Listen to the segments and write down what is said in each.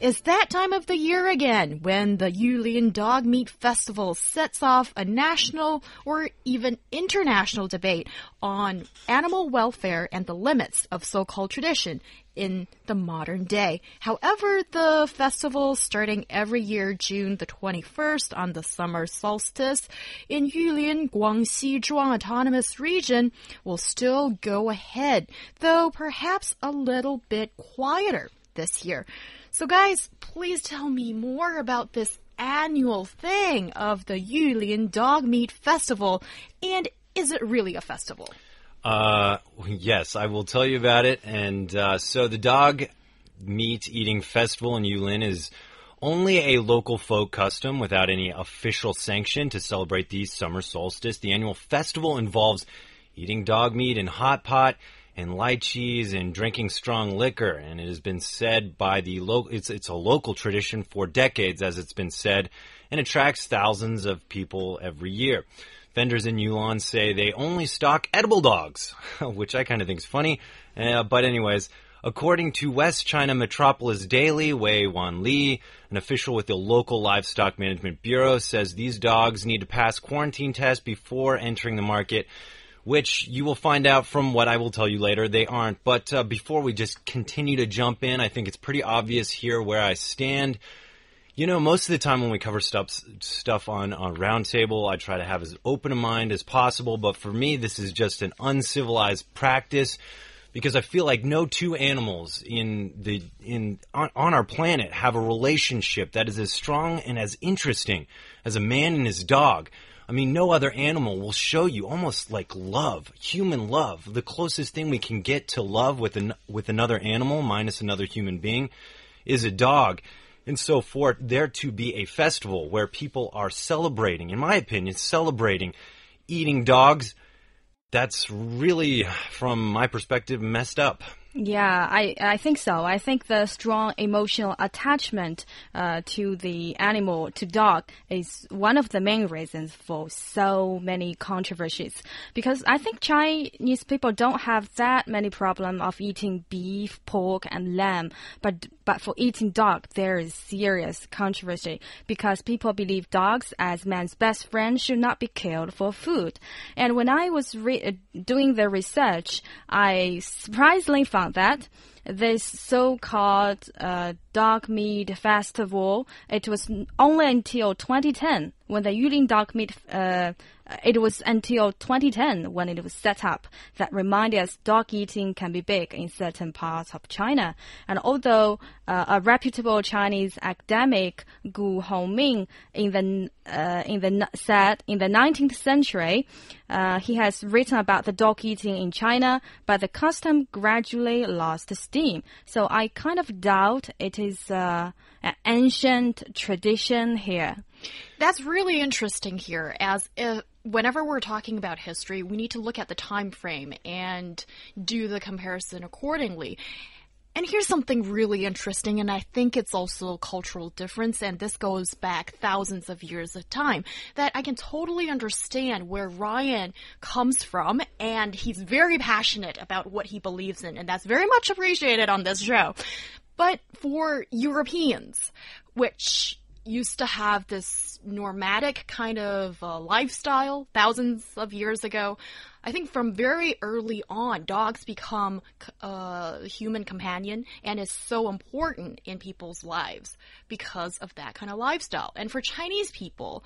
It's that time of the year again when the Yulin Dog Meat Festival sets off a national or even international debate on animal welfare and the limits of so-called tradition in the modern day. However, the festival starting every year June the 21st on the summer solstice in Yulin, Guangxi Zhuang Autonomous Region will still go ahead, though perhaps a little bit quieter this year. So, guys, please tell me more about this annual thing of the Yulin Dog Meat Festival. And is it really a festival? Uh, yes, I will tell you about it. And uh, so, the dog meat eating festival in Yulin is only a local folk custom without any official sanction to celebrate the summer solstice. The annual festival involves eating dog meat in hot pot and lychees and drinking strong liquor. And it has been said by the local, it's, it's a local tradition for decades, as it's been said, and attracts thousands of people every year. Vendors in Yulin say they only stock edible dogs, which I kind of think is funny. Uh, but anyways, according to West China Metropolis Daily, Wei Wan Li, an official with the local livestock management bureau, says these dogs need to pass quarantine tests before entering the market which you will find out from what I will tell you later. They aren't. But uh, before we just continue to jump in, I think it's pretty obvious here where I stand. You know, most of the time when we cover stuff stuff on on Roundtable, I try to have as open a mind as possible. But for me, this is just an uncivilized practice because I feel like no two animals in the in on, on our planet have a relationship that is as strong and as interesting as a man and his dog. I mean, no other animal will show you almost like love, human love. The closest thing we can get to love with an, with another animal, minus another human being, is a dog. And so for there to be a festival where people are celebrating, in my opinion, celebrating eating dogs, that's really, from my perspective, messed up. Yeah, I, I think so. I think the strong emotional attachment uh, to the animal, to dog, is one of the main reasons for so many controversies. Because I think Chinese people don't have that many problem of eating beef, pork, and lamb, but but for eating dog, there is serious controversy because people believe dogs, as man's best friend, should not be killed for food. And when I was doing the research, I surprisingly found that this so-called uh, dog meat festival, it was only until 2010 when the Yulin dog meat uh, it was until 2010 when it was set up that reminded us dog eating can be big in certain parts of China. And although uh, a reputable Chinese academic Gu Hongming in the uh, in the said in the 19th century, uh, he has written about the dog eating in China, but the custom gradually lost steam. So I kind of doubt it is uh, an ancient tradition here. That's really interesting here, as if whenever we're talking about history, we need to look at the time frame and do the comparison accordingly. And here's something really interesting, and I think it's also a cultural difference, and this goes back thousands of years of time, that I can totally understand where Ryan comes from, and he's very passionate about what he believes in, and that's very much appreciated on this show. But for Europeans, which used to have this nomadic kind of uh, lifestyle thousands of years ago. I think from very early on, dogs become a uh, human companion and is so important in people's lives because of that kind of lifestyle. And for Chinese people,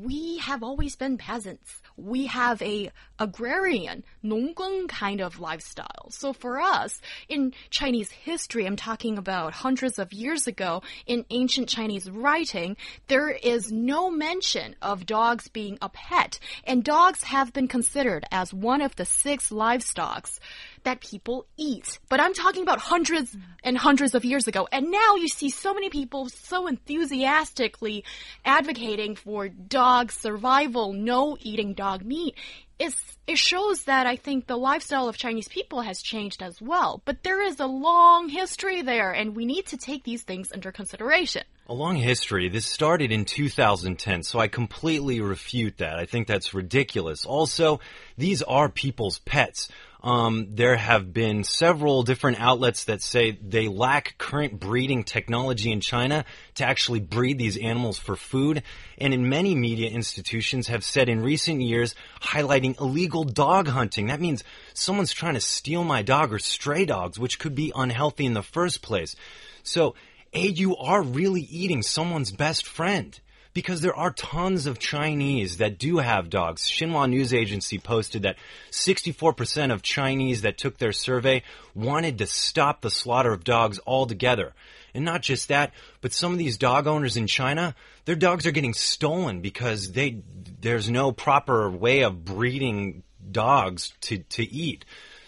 we have always been peasants. We have a agrarian, 农耕 kind of lifestyle. So for us, in Chinese history, I'm talking about hundreds of years ago, in ancient Chinese writing, there is no mention of dogs being a pet. And dogs have been considered as one of the six livestocks that people eat. But I'm talking about hundreds and hundreds of years ago. And now you see so many people so enthusiastically advocating for dog survival, no eating dog meat. It's, it shows that I think the lifestyle of Chinese people has changed as well. But there is a long history there, and we need to take these things under consideration. A long history. This started in 2010, so I completely refute that. I think that's ridiculous. Also, these are people's pets. Um, there have been several different outlets that say they lack current breeding technology in China to actually breed these animals for food. And in many media institutions have said in recent years, highlighting illegal dog hunting. That means someone's trying to steal my dog or stray dogs, which could be unhealthy in the first place. So, A, you are really eating someone's best friend because there are tons of Chinese that do have dogs. Xinhua News Agency posted that 64% of Chinese that took their survey wanted to stop the slaughter of dogs altogether. And not just that, but some of these dog owners in China, their dogs are getting stolen because they there's no proper way of breeding dogs to, to eat.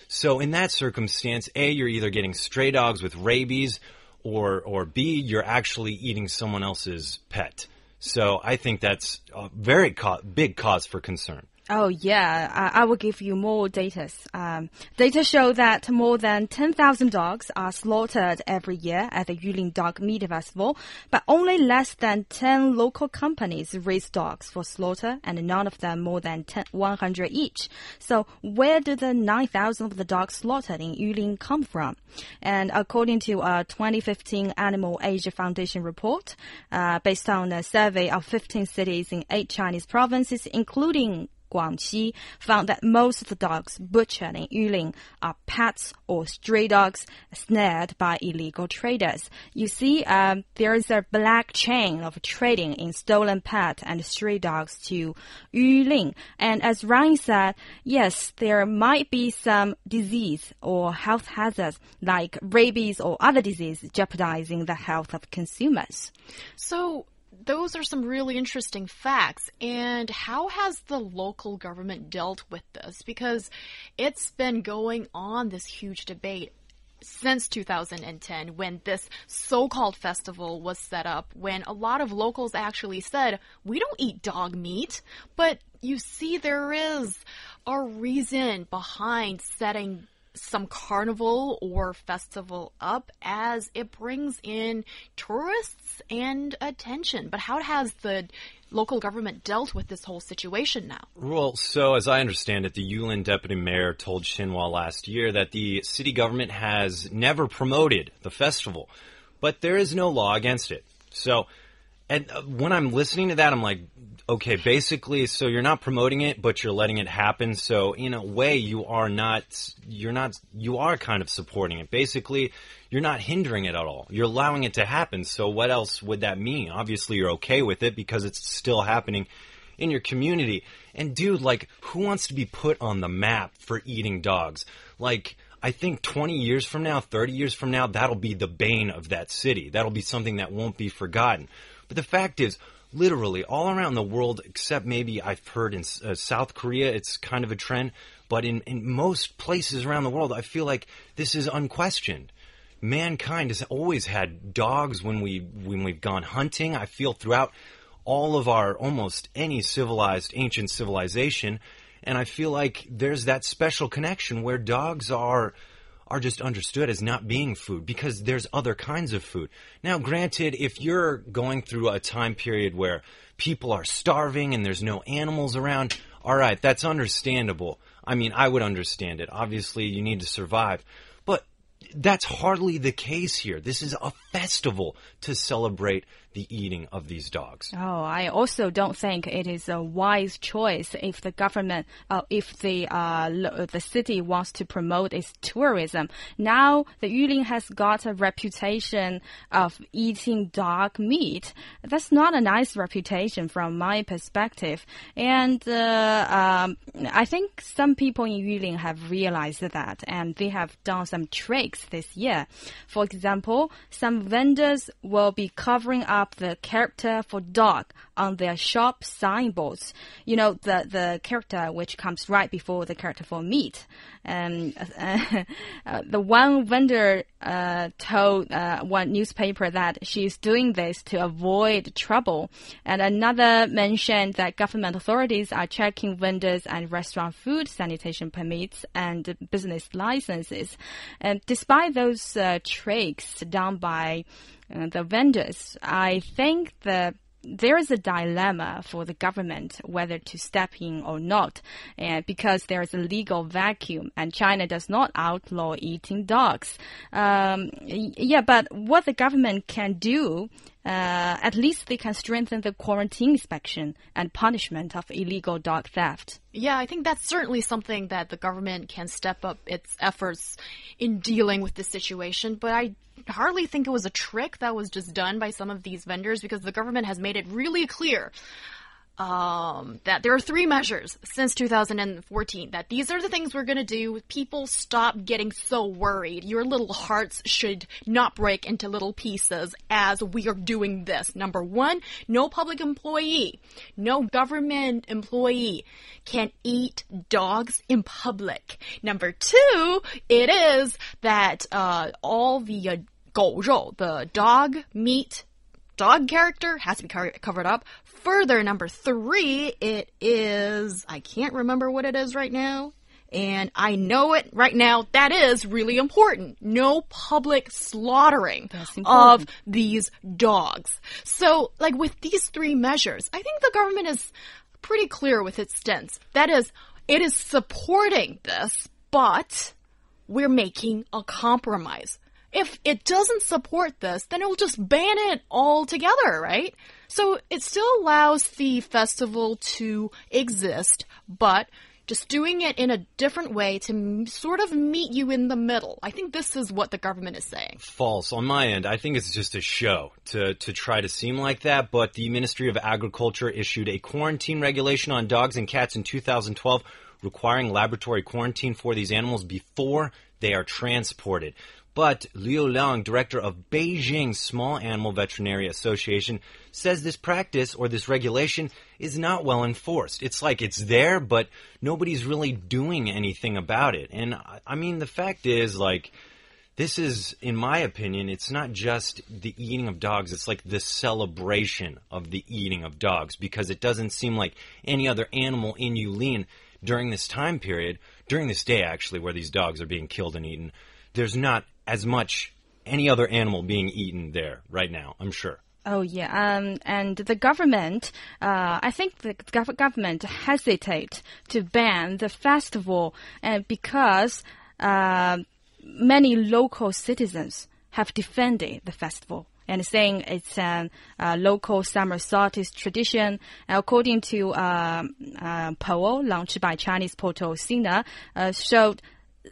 So in that circumstance, A, you're either getting stray dogs with rabies or or B, you're actually eating someone else's pet. So I think that's a very co- big cause for concern. Oh yeah, I, I will give you more data. Um, data show that more than 10,000 dogs are slaughtered every year at the Yulin Dog Meat Festival, but only less than 10 local companies raise dogs for slaughter, and none of them more than 10, 100 each. So where do the 9,000 of the dogs slaughtered in Yulin come from? And according to a 2015 Animal Asia Foundation report, uh, based on a survey of 15 cities in eight Chinese provinces, including Guangxi found that most of the dogs butchered in Yulin are pets or stray dogs snared by illegal traders. You see, um, there is a black chain of trading in stolen pet and stray dogs to Yulin. And as Ryan said, yes, there might be some disease or health hazards like rabies or other disease jeopardizing the health of consumers. So, those are some really interesting facts. And how has the local government dealt with this? Because it's been going on this huge debate since 2010 when this so-called festival was set up when a lot of locals actually said we don't eat dog meat but you see there is a reason behind setting some carnival or festival up as it brings in tourists and attention. But how has the local government dealt with this whole situation now? Well, so as I understand it, the Yulin deputy mayor told Xinhua last year that the city government has never promoted the festival, but there is no law against it. So, and uh, when I'm listening to that, I'm like, okay, basically, so you're not promoting it, but you're letting it happen. So in a way, you are not, you're not, you are kind of supporting it. Basically, you're not hindering it at all. You're allowing it to happen. So what else would that mean? Obviously, you're okay with it because it's still happening in your community. And dude, like, who wants to be put on the map for eating dogs? Like, I think 20 years from now, 30 years from now, that'll be the bane of that city. That'll be something that won't be forgotten. But the fact is, literally all around the world, except maybe I've heard in uh, South Korea, it's kind of a trend. But in, in most places around the world, I feel like this is unquestioned. Mankind has always had dogs when we when we've gone hunting. I feel throughout all of our almost any civilized ancient civilization, and I feel like there's that special connection where dogs are are just understood as not being food because there's other kinds of food. Now, granted, if you're going through a time period where people are starving and there's no animals around, all right, that's understandable. I mean, I would understand it. Obviously, you need to survive. But that's hardly the case here. This is a festival to celebrate the eating of these dogs. Oh, I also don't think it is a wise choice if the government, uh, if the uh, the city wants to promote its tourism. Now the Yulin has got a reputation of eating dog meat. That's not a nice reputation from my perspective, and uh, um, I think some people in Yulin have realized that, and they have done some tricks this year. For example, some vendors will be covering up up the character for dog on their shop signboards. You know, the, the character which comes right before the character for meat. And uh, uh, the one vendor uh, told uh, one newspaper that she's doing this to avoid trouble. And another mentioned that government authorities are checking vendors and restaurant food sanitation permits and business licenses. And despite those uh, tricks done by the vendors, I think the there is a dilemma for the government whether to step in or not, uh, because there is a legal vacuum, and China does not outlaw eating dogs. Um, yeah, but what the government can do uh, at least they can strengthen the quarantine inspection and punishment of illegal dog theft. Yeah, I think that's certainly something that the government can step up its efforts in dealing with this situation. But I hardly think it was a trick that was just done by some of these vendors because the government has made it really clear um, that there are three measures since 2014 that these are the things we're going to do. People stop getting so worried. Your little hearts should not break into little pieces as we are doing this. Number one, no public employee, no government employee can eat dogs in public. Number two, it is that uh, all the uh, 狗肉, the dog meat dog character has to be covered up further, number three, it is, I can't remember what it is right now. And I know it right now. That is really important. No public slaughtering of these dogs. So, like with these three measures, I think the government is pretty clear with its stance. That is, it is supporting this, but we're making a compromise. If it doesn't support this, then it will just ban it altogether, right? So it still allows the festival to exist, but just doing it in a different way to sort of meet you in the middle. I think this is what the government is saying. False on my end. I think it's just a show to, to try to seem like that, but the Ministry of Agriculture issued a quarantine regulation on dogs and cats in 2012 requiring laboratory quarantine for these animals before they are transported. But Liu Liang, director of Beijing Small Animal Veterinary Association, says this practice or this regulation is not well enforced. It's like it's there, but nobody's really doing anything about it. And I mean, the fact is, like, this is, in my opinion, it's not just the eating of dogs, it's like the celebration of the eating of dogs because it doesn't seem like any other animal in Yulin during this time period, during this day actually, where these dogs are being killed and eaten, there's not as much any other animal being eaten there right now, I'm sure. Oh yeah, um, and the government, uh, I think the government hesitate to ban the festival, and because uh, many local citizens have defended the festival and saying it's a local summer solstice tradition. According to uh, uh, poll launched by Chinese portal Sina, uh, showed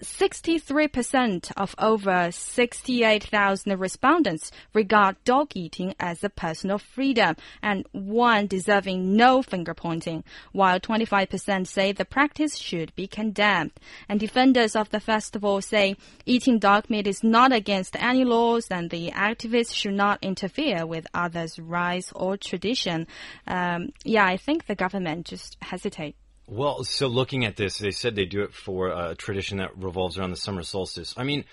63% of over 68,000 respondents regard dog eating as a personal freedom and one deserving no finger pointing, while 25% say the practice should be condemned. And defenders of the festival say eating dog meat is not against any laws and the activists should not interfere with others' rights or tradition. Um, yeah, I think the government just hesitate well, so looking at this, they said they do it for a tradition that revolves around the summer solstice. I mean,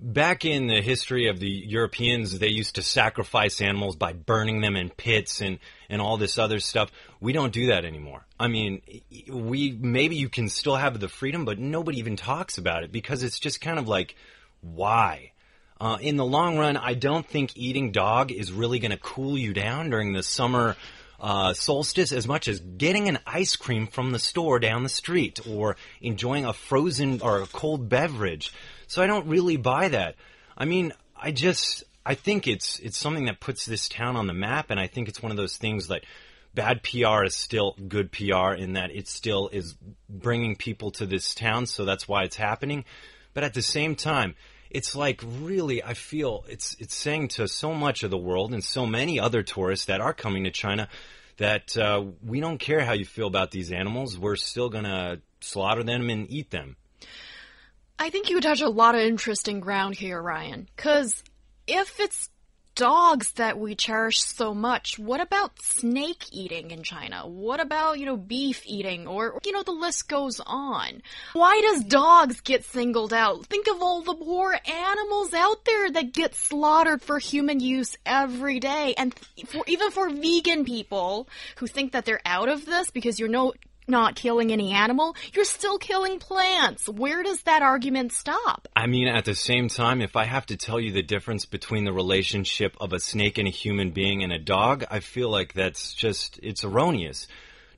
back in the history of the Europeans, they used to sacrifice animals by burning them in pits and, and all this other stuff. We don't do that anymore. I mean, we maybe you can still have the freedom, but nobody even talks about it because it's just kind of like, why? Uh, in the long run, I don't think eating dog is really going to cool you down during the summer uh, solstice as much as getting an ice cream from the store down the street or enjoying a frozen or a cold beverage. So I don't really buy that. I mean, I just I think it's it's something that puts this town on the map, and I think it's one of those things that bad PR is still good PR in that it still is bringing people to this town, so that's why it's happening. But at the same time, it's like really I feel it's it's saying to so much of the world and so many other tourists that are coming to China that uh, we don't care how you feel about these animals. We're still gonna slaughter them and eat them. I think you touch a lot of interesting ground here, Ryan. Because if it's dogs that we cherish so much, what about snake eating in China? What about, you know, beef eating? Or, you know, the list goes on. Why does dogs get singled out? Think of all the poor animals out there that get slaughtered for human use every day. And for, even for vegan people who think that they're out of this because you're no not killing any animal, you're still killing plants. Where does that argument stop? I mean, at the same time, if I have to tell you the difference between the relationship of a snake and a human being and a dog, I feel like that's just, it's erroneous.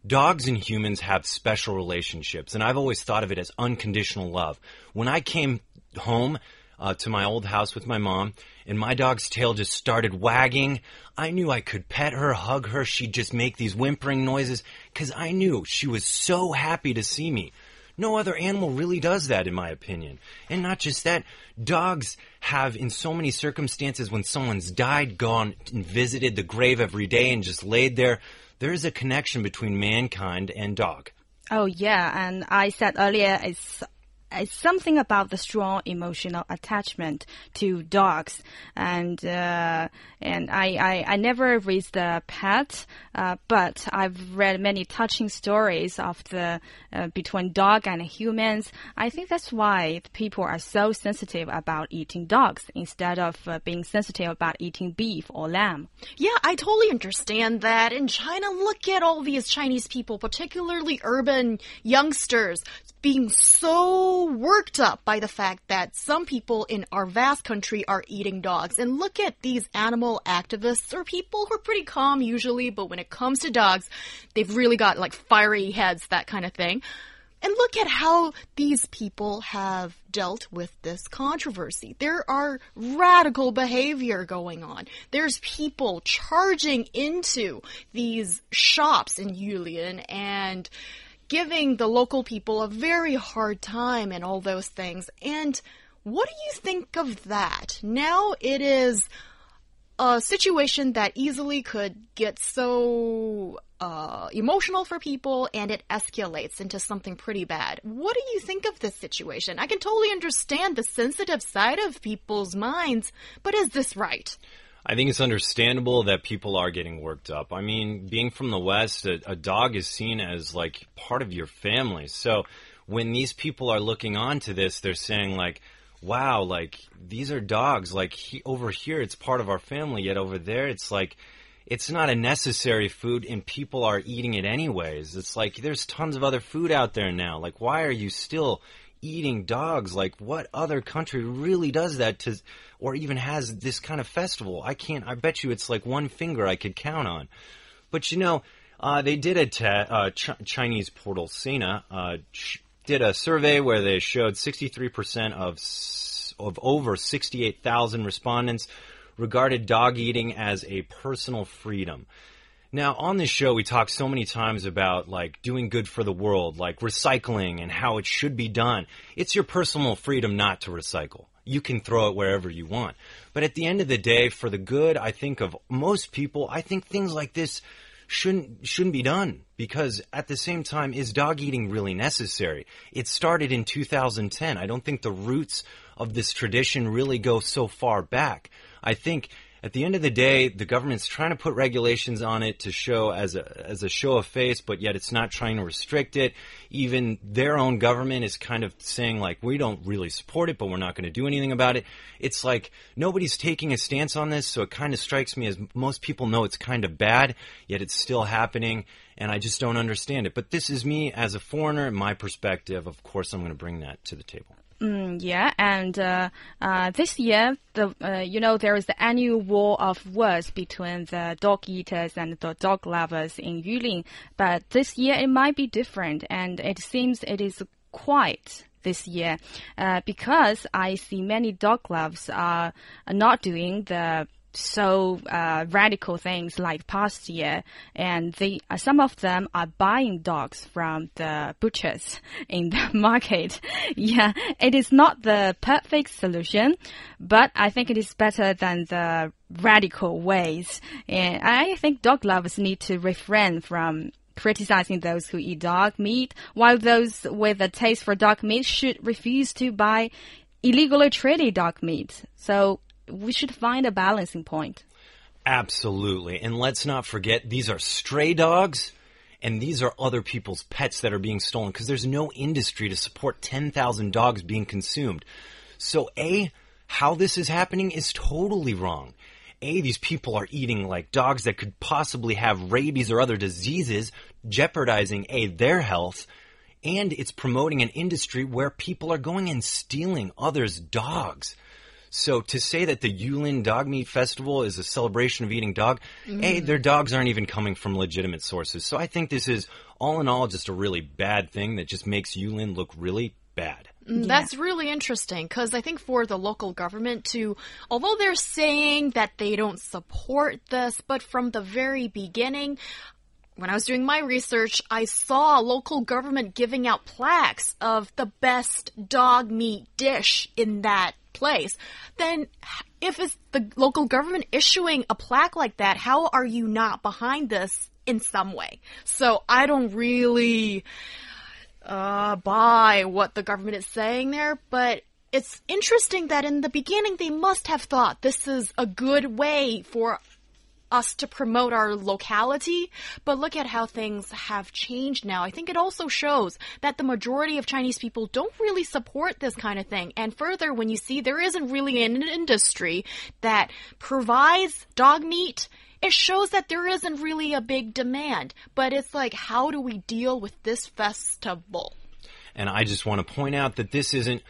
Dogs and humans have special relationships, and I've always thought of it as unconditional love. When I came home, uh, to my old house with my mom, and my dog's tail just started wagging. I knew I could pet her, hug her. She'd just make these whimpering noises because I knew she was so happy to see me. No other animal really does that, in my opinion. And not just that, dogs have, in so many circumstances, when someone's died, gone and visited the grave every day and just laid there, there is a connection between mankind and dog. Oh, yeah. And I said earlier, it's it's something about the strong emotional attachment to dogs, and uh, and I, I, I never raised a pet, uh, but I've read many touching stories of the uh, between dog and humans. I think that's why people are so sensitive about eating dogs instead of uh, being sensitive about eating beef or lamb. Yeah, I totally understand that. In China, look at all these Chinese people, particularly urban youngsters, being so worked up by the fact that some people in our vast country are eating dogs. And look at these animal activists or people who are pretty calm usually, but when it comes to dogs, they've really got like fiery heads, that kind of thing. And look at how these people have dealt with this controversy. There are radical behavior going on. There's people charging into these shops in Yulin and giving the local people a very hard time and all those things. And what do you think of that? Now it is a situation that easily could get so uh, emotional for people and it escalates into something pretty bad. What do you think of this situation? I can totally understand the sensitive side of people's minds, but is this right? I think it's understandable that people are getting worked up. I mean, being from the West, a, a, dog is seen as like part of your family. So when these people are looking on to this, they're saying like, wow, like these are dogs. Like he, over here, it's part of our family. Yet over there, it's like, it's not a necessary food and people are eating it anyways. It's like there's tons of other food out there now. Like, why are you still eating dogs. Like, what other country really does that to, or even has this kind of festival? I can't, I bet you it's like one finger I could count on. But you know, uh, they did a te- uh, Ch- Chinese portal, Sina, uh, did a survey where they showed 63% of, of over 68,000 respondents regarded dog eating as a personal freedom. Now, on this show, we talk so many times about like doing good for the world, like recycling and how it should be done. It's your personal freedom not to recycle. You can throw it wherever you want. But at the end of the day, for the good, I think of most people, I think things like this shouldn't shouldn't be done because at the same time is dog eating really necessary it started in 2010 i don't think the roots of this tradition really go so far back i think at the end of the day, the government's trying to put regulations on it to show as a as a show of face, but yet it's not trying to restrict it. Even their own government is kind of saying like, we don't really support it, but we're not going to do anything about it. It's like nobody's taking a stance on this, so it kind of strikes me as most people know it's kind of bad, yet it's still happening, and I just don't understand it. But this is me as a foreigner, my perspective. Of course, I'm going to bring that to the table. Mm, yeah, and uh, uh, this year, the uh, you know there is the annual war of words between the dog eaters and the dog lovers in Yulin, but this year it might be different, and it seems it is quite this year uh, because I see many dog lovers are not doing the so uh, radical things like past year, and they uh, some of them are buying dogs from the butchers in the market. yeah, it is not the perfect solution, but I think it is better than the radical ways. And I think dog lovers need to refrain from criticizing those who eat dog meat, while those with a taste for dog meat should refuse to buy illegally traded dog meat. So we should find a balancing point. Absolutely. And let's not forget, these are stray dogs. And these are other people's pets that are being stolen because there's no industry to support 10,000 dogs being consumed. So, A, how this is happening is totally wrong. A, these people are eating like dogs that could possibly have rabies or other diseases, jeopardizing A, their health, and it's promoting an industry where people are going and stealing others' dogs. So to say that the Yulin Dog Meat Festival is a celebration of eating dog, mm. A, their dogs aren't even coming from legitimate sources. So I think this is all in all just a really bad thing that just makes Yulin look really bad. Mm, yeah. That's really interesting because I think for the local government to, although they're saying that they don't support this, but from the very beginning, when I was doing my research, I saw local government giving out plaques of the best dog meat dish in that place, then if it's the local government issuing a plaque like that, how are you not behind this in some way? So I don't really uh, buy what the government is saying there, but it's interesting that in the beginning they must have thought this is a good way for us to promote our locality, but look at how things have changed now. I think it also shows that the majority of Chinese people don't really support this kind of thing. And further, when you see there isn't really an industry that provides dog meat, it shows that there isn't really a big demand. But it's like, how do we deal with this festival? And I just want to point out that this isn't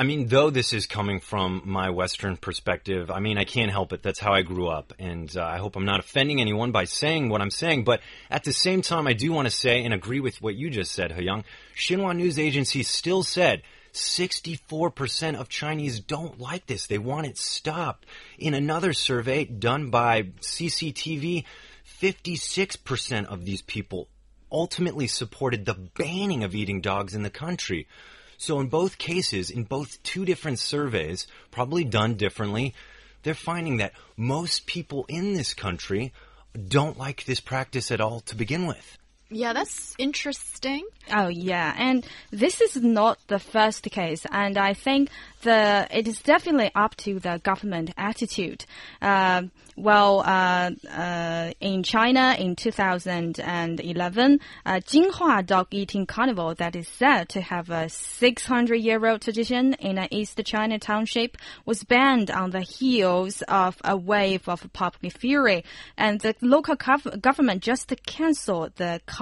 I mean, though this is coming from my Western perspective, I mean, I can't help it. That's how I grew up. And uh, I hope I'm not offending anyone by saying what I'm saying. But at the same time, I do want to say and agree with what you just said, Young. Xinhua News Agency still said 64% of Chinese don't like this. They want it stopped. In another survey done by CCTV, 56% of these people ultimately supported the banning of eating dogs in the country. So in both cases, in both two different surveys, probably done differently, they're finding that most people in this country don't like this practice at all to begin with. Yeah, that's interesting. Oh, yeah. And this is not the first case. And I think the it is definitely up to the government attitude. Uh, well, uh, uh, in China in 2011, uh, Jinhua Dog Eating Carnival that is said to have a 600-year-old tradition in an East China township was banned on the heels of a wave of public fury, and the local government just canceled the carnival.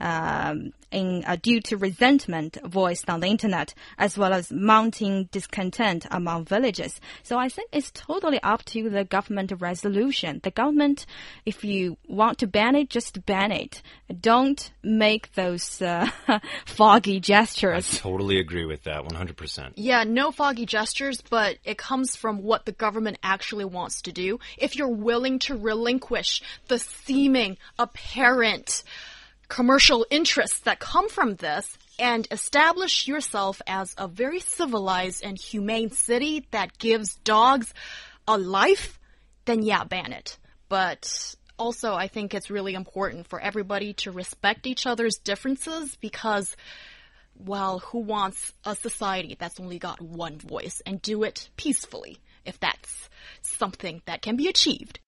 Um, in, uh, due to resentment voiced on the internet, as well as mounting discontent among villagers. So I think it's totally up to the government resolution. The government, if you want to ban it, just ban it. Don't make those uh, foggy gestures. I totally agree with that, 100%. Yeah, no foggy gestures, but it comes from what the government actually wants to do. If you're willing to relinquish the seeming apparent commercial interests that come from this and establish yourself as a very civilized and humane city that gives dogs a life, then yeah, ban it. But also, I think it's really important for everybody to respect each other's differences because, well, who wants a society that's only got one voice and do it peacefully if that's something that can be achieved?